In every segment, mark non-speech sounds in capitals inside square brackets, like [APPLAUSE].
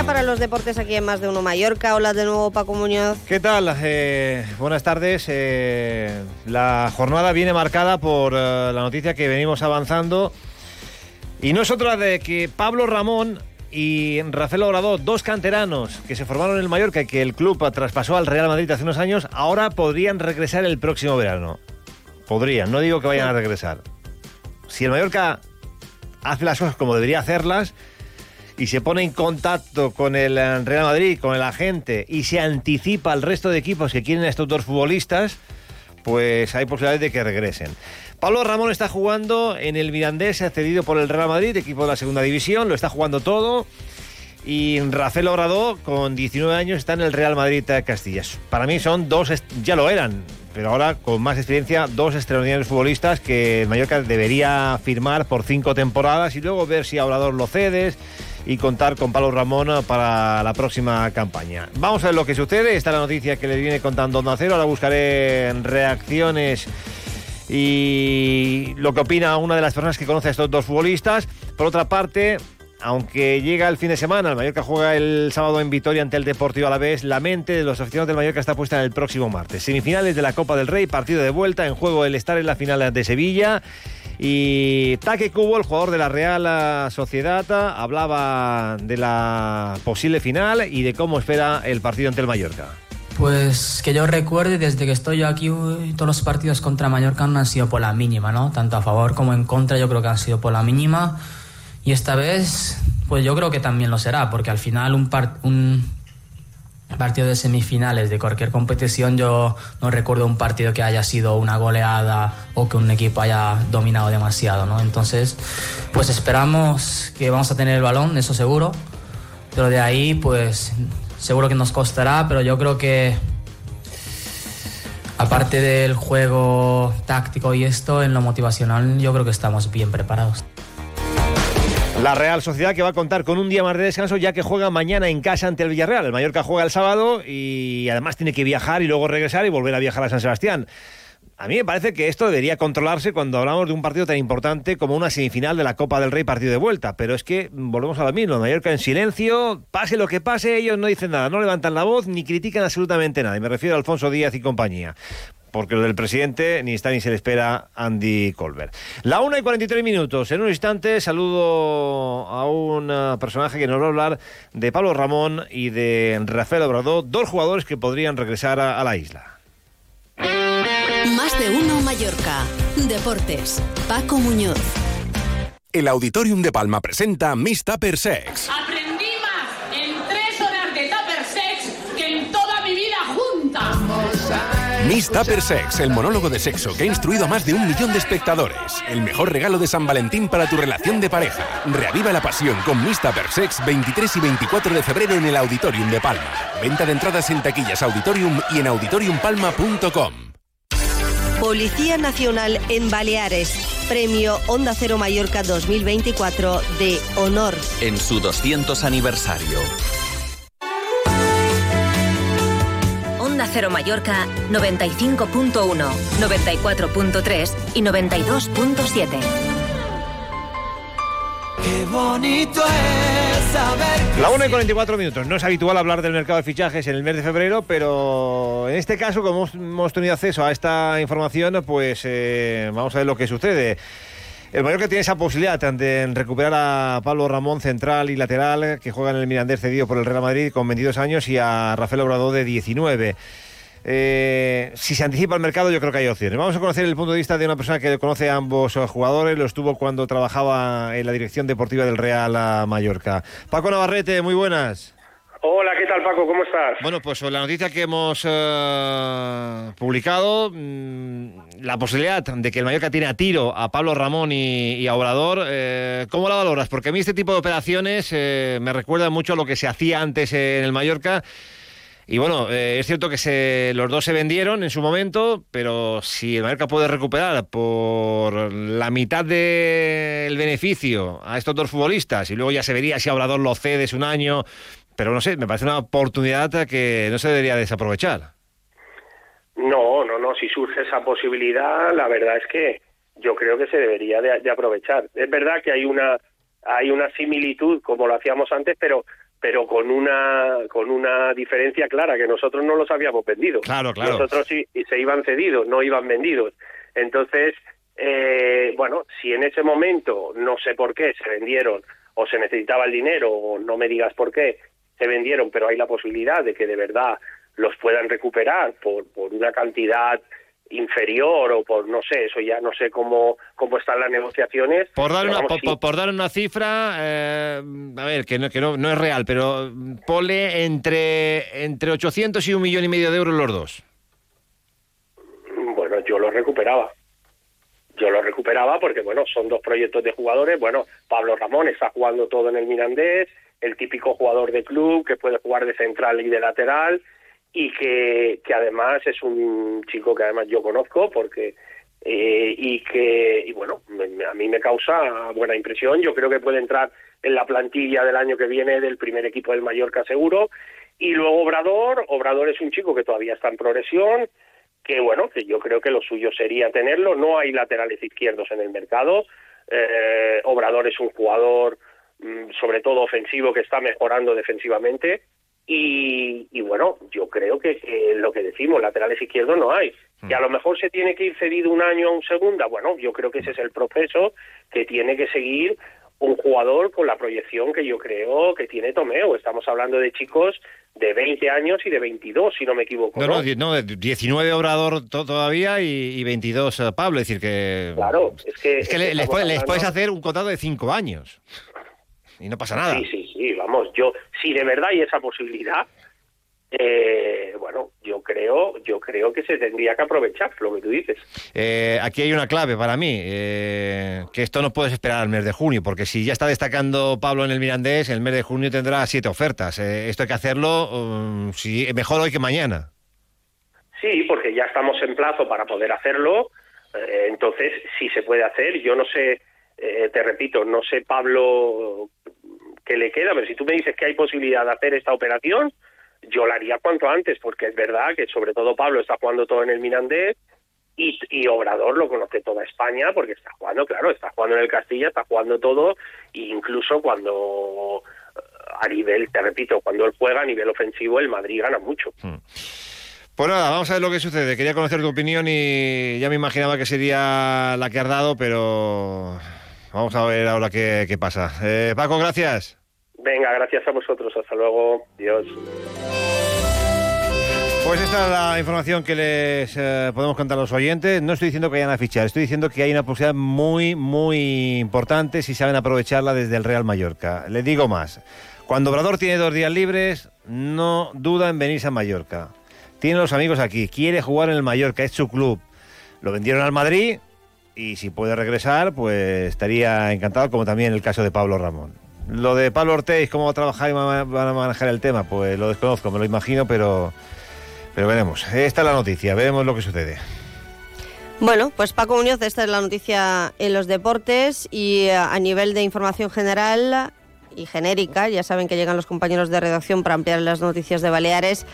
para los deportes aquí en Más de Uno Mallorca. Hola de nuevo, Paco Muñoz. ¿Qué tal? Eh, buenas tardes. Eh, la jornada viene marcada por eh, la noticia que venimos avanzando. Y no es otra de que Pablo Ramón y Rafael Obrador, dos canteranos que se formaron en el Mallorca y que el club traspasó al Real Madrid hace unos años, ahora podrían regresar el próximo verano. Podrían, no digo que vayan a regresar. Si el Mallorca hace las cosas como debería hacerlas, y se pone en contacto con el eh, Real Madrid, con el agente y se anticipa al resto de equipos que quieren a estos dos futbolistas, pues hay posibilidades de que regresen. Pablo Ramón está jugando en el Mirandés, cedido por el Real Madrid, equipo de la segunda división, lo está jugando todo. Y Rafael Obrador, con 19 años, está en el Real Madrid Castillas. Para mí son dos, ya lo eran, pero ahora con más experiencia, dos extraordinarios futbolistas que Mallorca debería firmar por cinco temporadas y luego ver si a Obrador lo cedes y contar con Pablo Ramón para la próxima campaña. Vamos a ver lo que sucede. Está la noticia que le viene contando Onda Cero. Ahora buscaré reacciones y lo que opina una de las personas que conoce a estos dos futbolistas. Por otra parte, aunque llega el fin de semana, el Mallorca juega el sábado en Vitoria ante el Deportivo a la vez, la mente de los aficionados del Mallorca está puesta en el próximo martes. Semifinales de la Copa del Rey, partido de vuelta, en juego el estar en la final de Sevilla. Y Taque Cubo, el jugador de la Real Sociedad, hablaba de la posible final y de cómo espera el partido ante el Mallorca. Pues que yo recuerde, desde que estoy aquí, todos los partidos contra Mallorca han sido por la mínima, ¿no? Tanto a favor como en contra, yo creo que han sido por la mínima. Y esta vez, pues yo creo que también lo será, porque al final un, un partido de semifinales de cualquier competición, yo no recuerdo un partido que haya sido una goleada o que un equipo haya dominado demasiado, ¿no? Entonces, pues esperamos que vamos a tener el balón, eso seguro, pero de ahí, pues seguro que nos costará, pero yo creo que aparte del juego táctico y esto, en lo motivacional, yo creo que estamos bien preparados. La Real Sociedad que va a contar con un día más de descanso ya que juega mañana en casa ante el Villarreal. El Mallorca juega el sábado y además tiene que viajar y luego regresar y volver a viajar a San Sebastián. A mí me parece que esto debería controlarse cuando hablamos de un partido tan importante como una semifinal de la Copa del Rey partido de vuelta. Pero es que volvemos a lo mismo. Mallorca en silencio, pase lo que pase, ellos no dicen nada, no levantan la voz ni critican absolutamente nada. Y me refiero a Alfonso Díaz y compañía porque lo del presidente ni está ni se le espera Andy Colbert. La 1 y 43 minutos. En un instante saludo a un eh, personaje que nos va a hablar de Pablo Ramón y de Rafael Obrador, dos jugadores que podrían regresar a, la isla. Más de uno Mallorca. Deportes. Paco Muñoz. El Auditorium de Palma presenta Miss Tupper Sex. Miss Tupper Sex, el monólogo de sexo que ha instruido a más de un millón de espectadores. El mejor regalo de San Valentín para tu relación de pareja. Reaviva la pasión con Miss Tupper Sex 23 y 24 de febrero en el Auditorium de Palma. Venta de entradas en taquillas Auditorium y en auditoriumpalma.com. Policía Nacional en Baleares. Premio Onda Cero Mallorca 2024 de Honor. En su 200 aniversario. Cero Mallorca 95.1, 94.3 y 92.7. Qué bonito es saber. La 1 y 44 minutos. No es habitual hablar del mercado de fichajes en el mes de febrero, pero en este caso, como hemos tenido acceso a esta información, pues eh, vamos a ver lo que sucede. El Mallorca tiene esa posibilidad de recuperar a Pablo Ramón, central y lateral, que juega en el Mirandés cedido por el Real Madrid con 22 años, y a Rafael Obrador de 19. Eh, si se anticipa el mercado, yo creo que hay opciones. Vamos a conocer el punto de vista de una persona que conoce a ambos jugadores, lo estuvo cuando trabajaba en la dirección deportiva del Real Mallorca. Paco Navarrete, muy buenas. Hola, ¿qué tal Paco? ¿Cómo estás? Bueno, pues la noticia que hemos eh, publicado, mm, la posibilidad de que el Mallorca tiene a tiro a Pablo Ramón y, a Obrador, eh, ¿cómo la valoras? Porque a mí este tipo de operaciones eh, me recuerda mucho a lo que se hacía antes en el Mallorca Y bueno, es cierto que se, los dos se vendieron en su momento, pero si el Mallorca puede recuperar por la mitad del beneficio a estos dos futbolistas y luego ya se vería si Obrador lo cedes un año, pero no sé, me parece una oportunidad que no se debería desaprovechar. No, no, no, si surge esa posibilidad, la verdad es que yo creo que se debería de, aprovechar. Es verdad que hay una hay una similitud como lo hacíamos antes, pero pero con una con una diferencia clara que nosotros no los habíamos vendido. Claro, claro. Nosotros sí se iban cedidos, no iban vendidos. Entonces, eh, bueno, si en ese momento no sé por qué se vendieron o se necesitaba el dinero o no me digas por qué se vendieron, pero hay la posibilidad de que de verdad los puedan recuperar por por una cantidad inferior o por no sé eso ya no sé cómo cómo están las negociaciones por dar una por, dar una cifra eh, a ver que no que no, no es real pero pole entre entre 800 y un millón y medio de euros los dos. Bueno yo lo recuperaba. Yo lo recuperaba porque bueno son dos proyectos de jugadores. Bueno Pablo Ramón está jugando todo en el Mirandés el típico jugador de club que puede jugar de central y de lateral y que, que además es un chico que además yo conozco porque eh, y que y bueno a mí me causa buena impresión. Yo creo que puede entrar en la plantilla del año que viene del primer equipo del Mallorca seguro. Y luego Obrador Obrador es un chico que todavía está en progresión que bueno que yo creo que lo suyo sería tenerlo. No hay laterales izquierdos en el mercado. Eh, Obrador es un jugador sobre todo ofensivo que está mejorando defensivamente y, bueno, yo creo que, lo que decimos, laterales izquierdos no hay. Mm. Que a lo mejor se tiene que ir cedido un año a un segunda, bueno, yo creo que ese es el proceso que tiene que seguir un jugador con la proyección que yo creo que tiene Tomeo. Estamos hablando de chicos de 20 años y de 22, si no me equivoco. No, no, no, 19 Obrador todavía y, 22 eh, Pablo. Es decir, que. Claro, es que. Es que les, puedes hacer un contrato de 5 años y no pasa nada. Sí, sí, sí, vamos, yo, si de verdad hay esa posibilidad, eh, bueno, yo creo, yo creo que se tendría que aprovechar lo que tú dices. Eh, aquí hay una clave para mí, eh, que esto no puedes esperar al mes de junio, porque si ya está destacando Pablo en el Mirandés, el mes de junio tendrá siete ofertas. esto hay que hacerlo um, si, mejor hoy que mañana. Sí, porque ya estamos en plazo para poder hacerlo. entonces, si se puede hacer, yo no sé eh, te repito, no sé Pablo qué le queda, pero si tú me dices que hay posibilidad de hacer esta operación, yo la haría cuanto antes, porque es verdad que sobre todo Pablo está jugando todo en el Mirandés y, y, Obrador lo conoce toda España porque está jugando, claro, está jugando en el Castilla, está jugando todo, e incluso cuando a nivel, te repito, cuando él juega a nivel ofensivo, el Madrid gana mucho. Hmm. Pues nada, vamos a ver lo que sucede. Quería conocer tu opinión y ya me imaginaba que sería la que has dado, pero Vamos a ver ahora qué, pasa. Eh, Paco, gracias. Venga, gracias a vosotros. Hasta luego. Dios. Pues esta es la información que les eh, podemos contar a los oyentes. No estoy diciendo que vayan a fichar, estoy diciendo que hay una posibilidad muy, muy importante si saben aprovecharla desde el Real Mallorca. Le digo más. Cuando Obrador tiene dos días libres, no duda en venirse a Mallorca. Tiene los amigos aquí, quiere jugar en el Mallorca, es su club. Lo vendieron al Madrid, y si puede regresar, pues estaría encantado, como también el caso de Pablo Ramón. Lo de Pablo Ortiz, cómo va a trabajar y van a manejar el tema, pues lo desconozco, me lo imagino, pero, pero veremos. Esta es la noticia, veremos lo que sucede. Bueno, pues Paco Muñoz, esta es la noticia en los deportes y eh, a nivel de información general y genérica, ya saben que llegan los compañeros de redacción para ampliar las noticias de Baleares.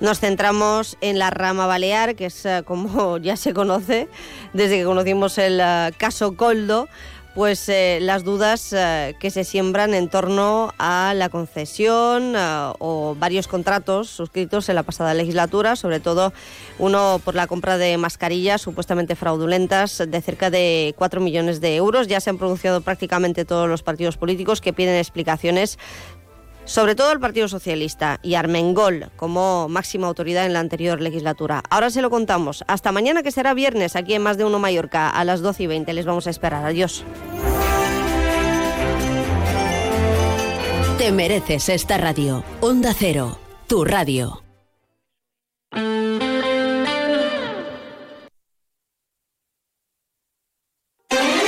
Nos centramos en la rama balear, que es eh, como [LAUGHS] ya se conoce desde que conocimos el eh, caso Coldo, pues eh, las dudas que se siembran en torno a la concesión o varios contratos suscritos en la pasada legislatura, sobre todo uno por la compra de mascarillas supuestamente fraudulentas de cerca de 4 millones de euros. Ya se han pronunciado prácticamente todos los partidos políticos que piden explicaciones sobre todo el Partido Socialista y Armengol como máxima autoridad en la anterior legislatura. Ahora se lo contamos. Hasta mañana, que será viernes, aquí en Más de Uno Mallorca, a las 12 y 20. Les vamos a esperar. Adiós. Te mereces esta radio. Onda Cero, tu radio.